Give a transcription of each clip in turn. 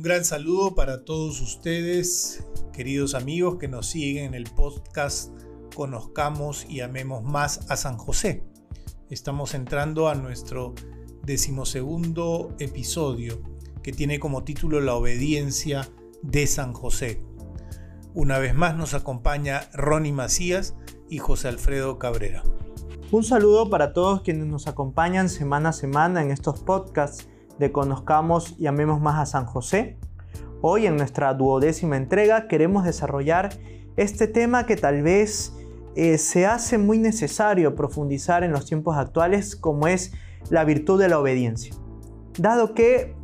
Un gran saludo para todos ustedes, queridos amigos que nos siguen en el podcast Conozcamos y amemos más a San José. Estamos entrando a nuestro decimosegundo episodio que tiene como título La obediencia de San José. Una vez más nos acompaña Ronnie Macías y José Alfredo Cabrera. Un saludo para todos quienes nos acompañan semana a semana en estos podcasts de Conozcamos y Amemos Más a San José. Hoy en nuestra duodécima entrega queremos desarrollar este tema que tal vez eh, se hace muy necesario profundizar en los tiempos actuales como es la virtud de la obediencia. Dado que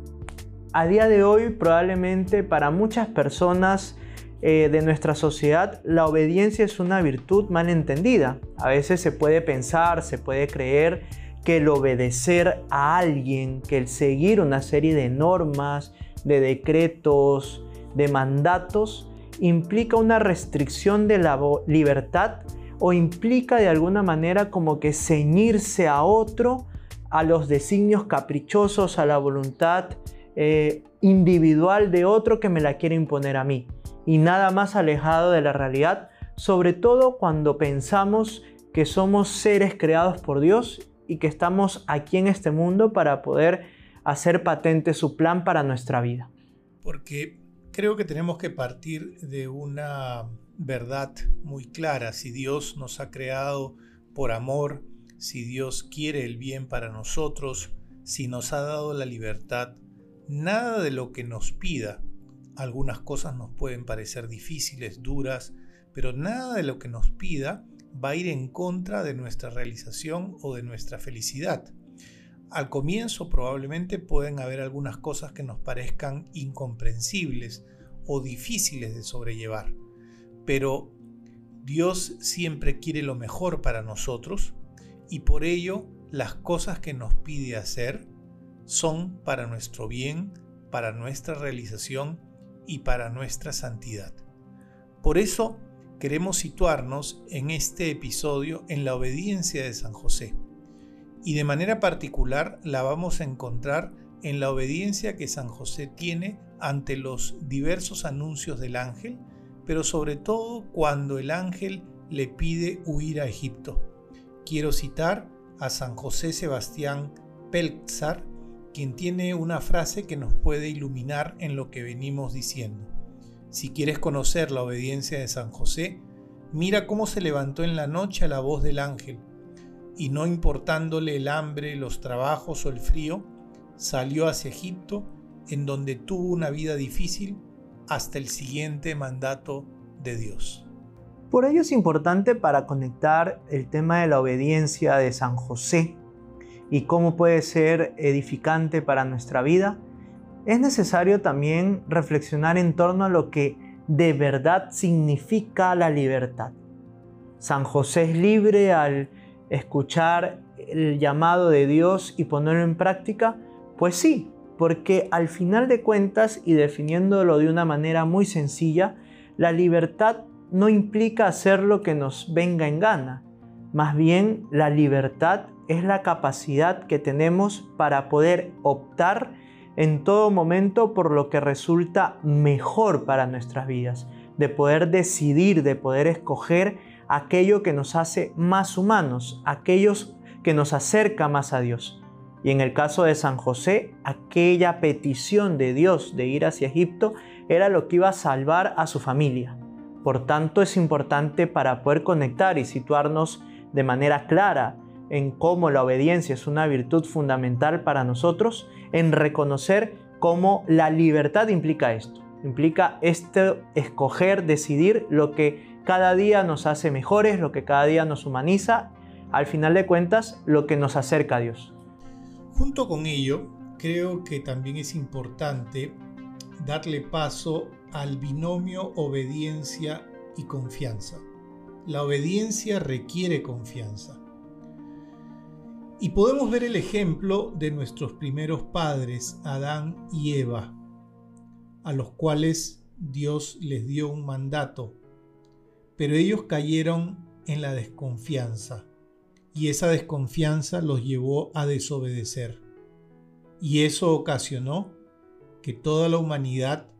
a día de hoy probablemente para muchas personas eh, de nuestra sociedad la obediencia es una virtud mal entendida. A veces se puede pensar, se puede creer que el obedecer a alguien, que el seguir una serie de normas, de decretos, de mandatos, implica una restricción de la libertad o implica de alguna manera como que ceñirse a otro, a los designios caprichosos, a la voluntad eh, individual de otro que me la quiere imponer a mí. Y nada más alejado de la realidad, sobre todo cuando pensamos que somos seres creados por Dios y que estamos aquí en este mundo para poder hacer patente su plan para nuestra vida. Porque creo que tenemos que partir de una verdad muy clara. Si Dios nos ha creado por amor, si Dios quiere el bien para nosotros, si nos ha dado la libertad, nada de lo que nos pida, algunas cosas nos pueden parecer difíciles, duras, pero nada de lo que nos pida va a ir en contra de nuestra realización o de nuestra felicidad. Al comienzo probablemente pueden haber algunas cosas que nos parezcan incomprensibles o difíciles de sobrellevar, pero Dios siempre quiere lo mejor para nosotros y por ello las cosas que nos pide hacer son para nuestro bien, para nuestra realización y para nuestra santidad. Por eso queremos situarnos en este episodio en la obediencia de San José. Y de manera particular la vamos a encontrar en la obediencia que San José tiene ante los diversos anuncios del ángel, pero sobre todo cuando el ángel le pide huir a Egipto. Quiero citar a San José Sebastián Pelzar, quien tiene una frase que nos puede iluminar en lo que venimos diciendo. Si quieres conocer la obediencia de San José, mira cómo se levantó en la noche a la voz del ángel, y no importándole el hambre, los trabajos o el frío, salió hacia Egipto, en donde tuvo una vida difícil hasta el siguiente mandato de Dios. Por ello es importante para conectar el tema de la obediencia de San José y cómo puede ser edificante para nuestra vida, es necesario también reflexionar en torno a lo que de verdad significa la libertad. San José es libre al escuchar el llamado de Dios y ponerlo en práctica. Pues sí, porque al final de cuentas y definiéndolo de una manera muy sencilla, la libertad no implica hacer lo que nos venga en gana. Más bien, la libertad es la capacidad que tenemos para poder optar en todo momento por lo que resulta mejor para nuestras vidas, de poder decidir, de poder escoger aquello que nos hace más humanos, aquellos que nos acerca más a Dios. Y en el caso de San José, aquella petición de Dios de ir hacia Egipto era lo que iba a salvar a su familia. Por tanto, es importante para poder conectar y situarnos de manera clara en cómo la obediencia es una virtud fundamental para nosotros, en reconocer cómo la libertad implica esto. Implica este escoger, decidir lo que cada día nos hace mejores, lo que cada día nos humaniza, al final de cuentas, lo que nos acerca a Dios. Junto con ello, creo que también es importante darle paso al binomio obediencia y confianza. La obediencia requiere confianza. Y podemos ver el ejemplo de nuestros primeros padres, Adán y Eva, a los cuales Dios les dio un mandato, pero ellos cayeron en la desconfianza y esa desconfianza los llevó a desobedecer. Y eso ocasionó que toda la humanidad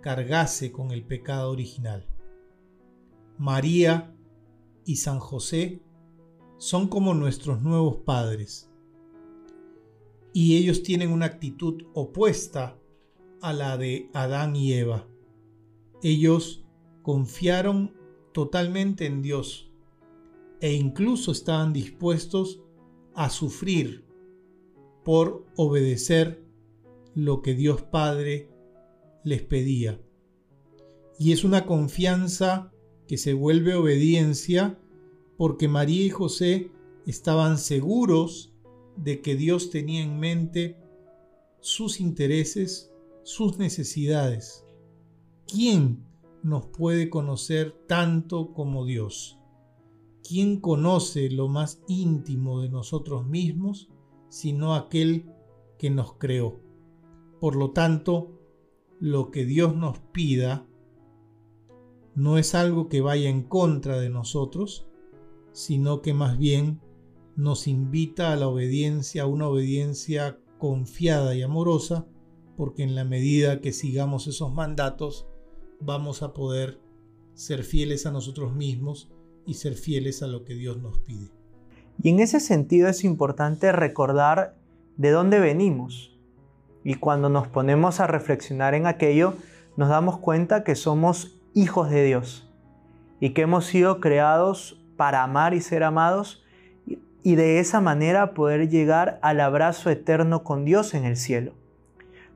cargase con el pecado original. María y San José son como nuestros nuevos padres y ellos tienen una actitud opuesta a la de Adán y Eva. Ellos confiaron totalmente en Dios e incluso estaban dispuestos a sufrir por obedecer lo que Dios Padre les pedía. Y es una confianza que se vuelve obediencia porque María y José estaban seguros de que Dios tenía en mente sus intereses, sus necesidades. ¿Quién nos puede conocer tanto como Dios? ¿Quién conoce lo más íntimo de nosotros mismos sino aquel que nos creó? Por lo tanto, lo que Dios nos pida no es algo que vaya en contra de nosotros, sino que más bien nos invita a la obediencia, a una obediencia confiada y amorosa, porque en la medida que sigamos esos mandatos, vamos a poder ser fieles a nosotros mismos y ser fieles a lo que Dios nos pide. Y en ese sentido es importante recordar de dónde venimos. Y cuando nos ponemos a reflexionar en aquello, nos damos cuenta que somos hijos de Dios y que hemos sido creados para amar y ser amados y de esa manera poder llegar al abrazo eterno con Dios en el cielo.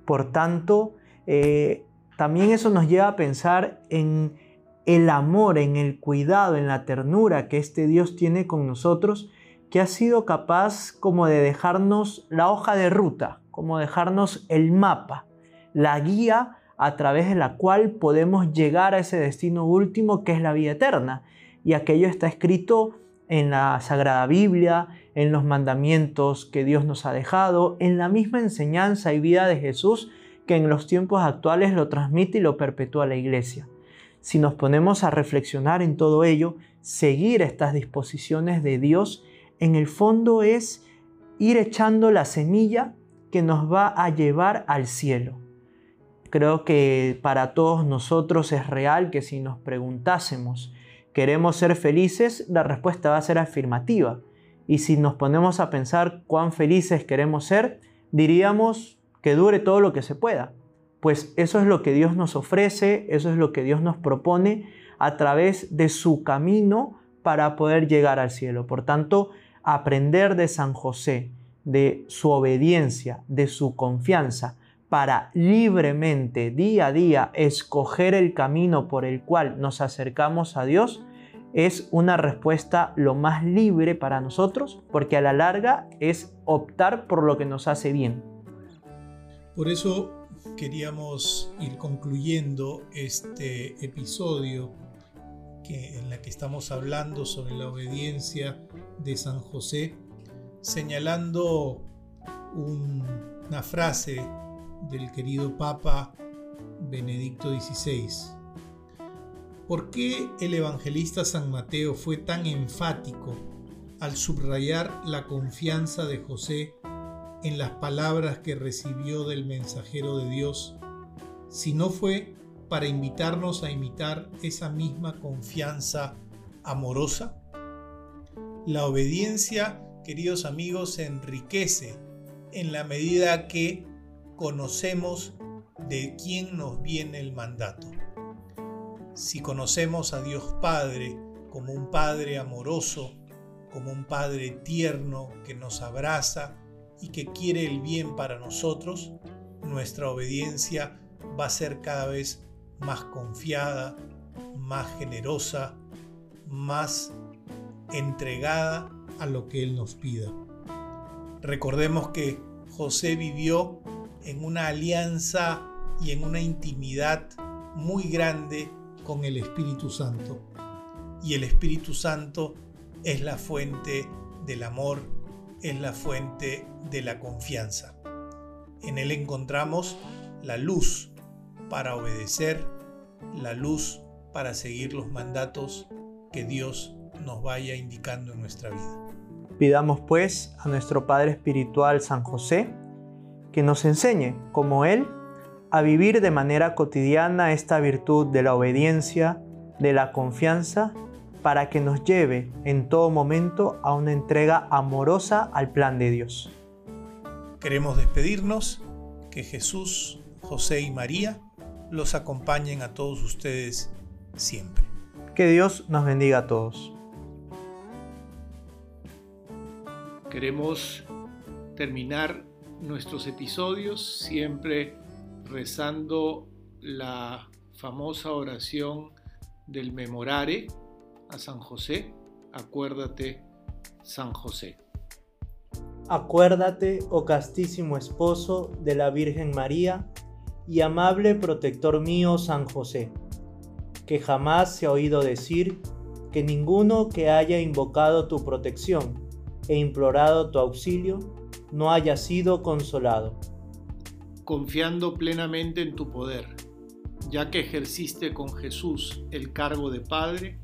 Por tanto, eh, también eso nos lleva a pensar en el amor, en el cuidado, en la ternura que este Dios tiene con nosotros, que ha sido capaz como de dejarnos la hoja de ruta, como dejarnos el mapa, la guía a través de la cual podemos llegar a ese destino último que es la vida eterna. Y aquello está escrito en la Sagrada Biblia, en los mandamientos que Dios nos ha dejado, en la misma enseñanza y vida de Jesús que en los tiempos actuales lo transmite y lo perpetúa la Iglesia. Si nos ponemos a reflexionar en todo ello, seguir estas disposiciones de Dios, en el fondo es ir echando la semilla que nos va a llevar al cielo. Creo que para todos nosotros es real que si nos preguntásemos, ¿queremos ser felices? La respuesta va a ser afirmativa. Y si nos ponemos a pensar cuán felices queremos ser, diríamos que dure todo lo que se pueda. Pues eso es lo que Dios nos ofrece, eso es lo que Dios nos propone a través de su camino para poder llegar al cielo. Por tanto, aprender de San José, de su obediencia, de su confianza, para libremente, día a día, escoger el camino por el cual nos acercamos a Dios, es una respuesta lo más libre para nosotros, porque a la larga es optar por lo que nos hace bien. Por eso queríamos ir concluyendo este episodio que, en la que estamos hablando sobre la obediencia de San José, señalando una frase del querido Papa Benedicto XVI. ¿Por qué el evangelista San Mateo fue tan enfático al subrayar la confianza de José en las palabras que recibió del mensajero de Dios, si no fue para invitarnos a imitar esa misma confianza amorosa? La obediencia, queridos amigos, se enriquece en la medida que conocemos de quién nos viene el mandato. Si conocemos a Dios Padre como un Padre amoroso, como un Padre tierno que nos abraza y que quiere el bien para nosotros, nuestra obediencia va a ser cada vez más confiada, más generosa, más entregada a lo que Él nos pida. Recordemos que José vivió en una alianza y en una intimidad muy grande con el Espíritu Santo. Y el Espíritu Santo es la fuente del amor, es la fuente de la confianza. En Él encontramos la luz para obedecer, la luz para seguir los mandatos que Dios nos vaya indicando en nuestra vida. Pidamos pues a nuestro Padre Espiritual San José, que nos enseñe, como Él, a vivir de manera cotidiana esta virtud de la obediencia, de la confianza, para que nos lleve en todo momento a una entrega amorosa al plan de Dios. Queremos despedirnos, que Jesús, José y María los acompañen a todos ustedes siempre. Que Dios nos bendiga a todos. Queremos terminar nuestros episodios siempre rezando la famosa oración del memorare a San José. Acuérdate, San José. Acuérdate, oh castísimo esposo de la Virgen María y amable protector mío San José, que jamás se ha oído decir que ninguno que haya invocado tu protección e implorado tu auxilio no haya sido consolado. Confiando plenamente en tu poder, ya que ejerciste con Jesús el cargo de Padre,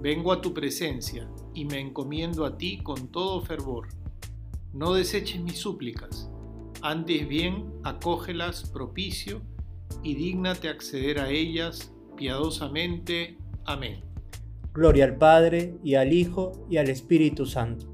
vengo a tu presencia y me encomiendo a ti con todo fervor. No deseches mis súplicas, antes bien acógelas propicio y dígnate acceder a ellas piadosamente. Amén. Gloria al Padre, y al Hijo, y al Espíritu Santo.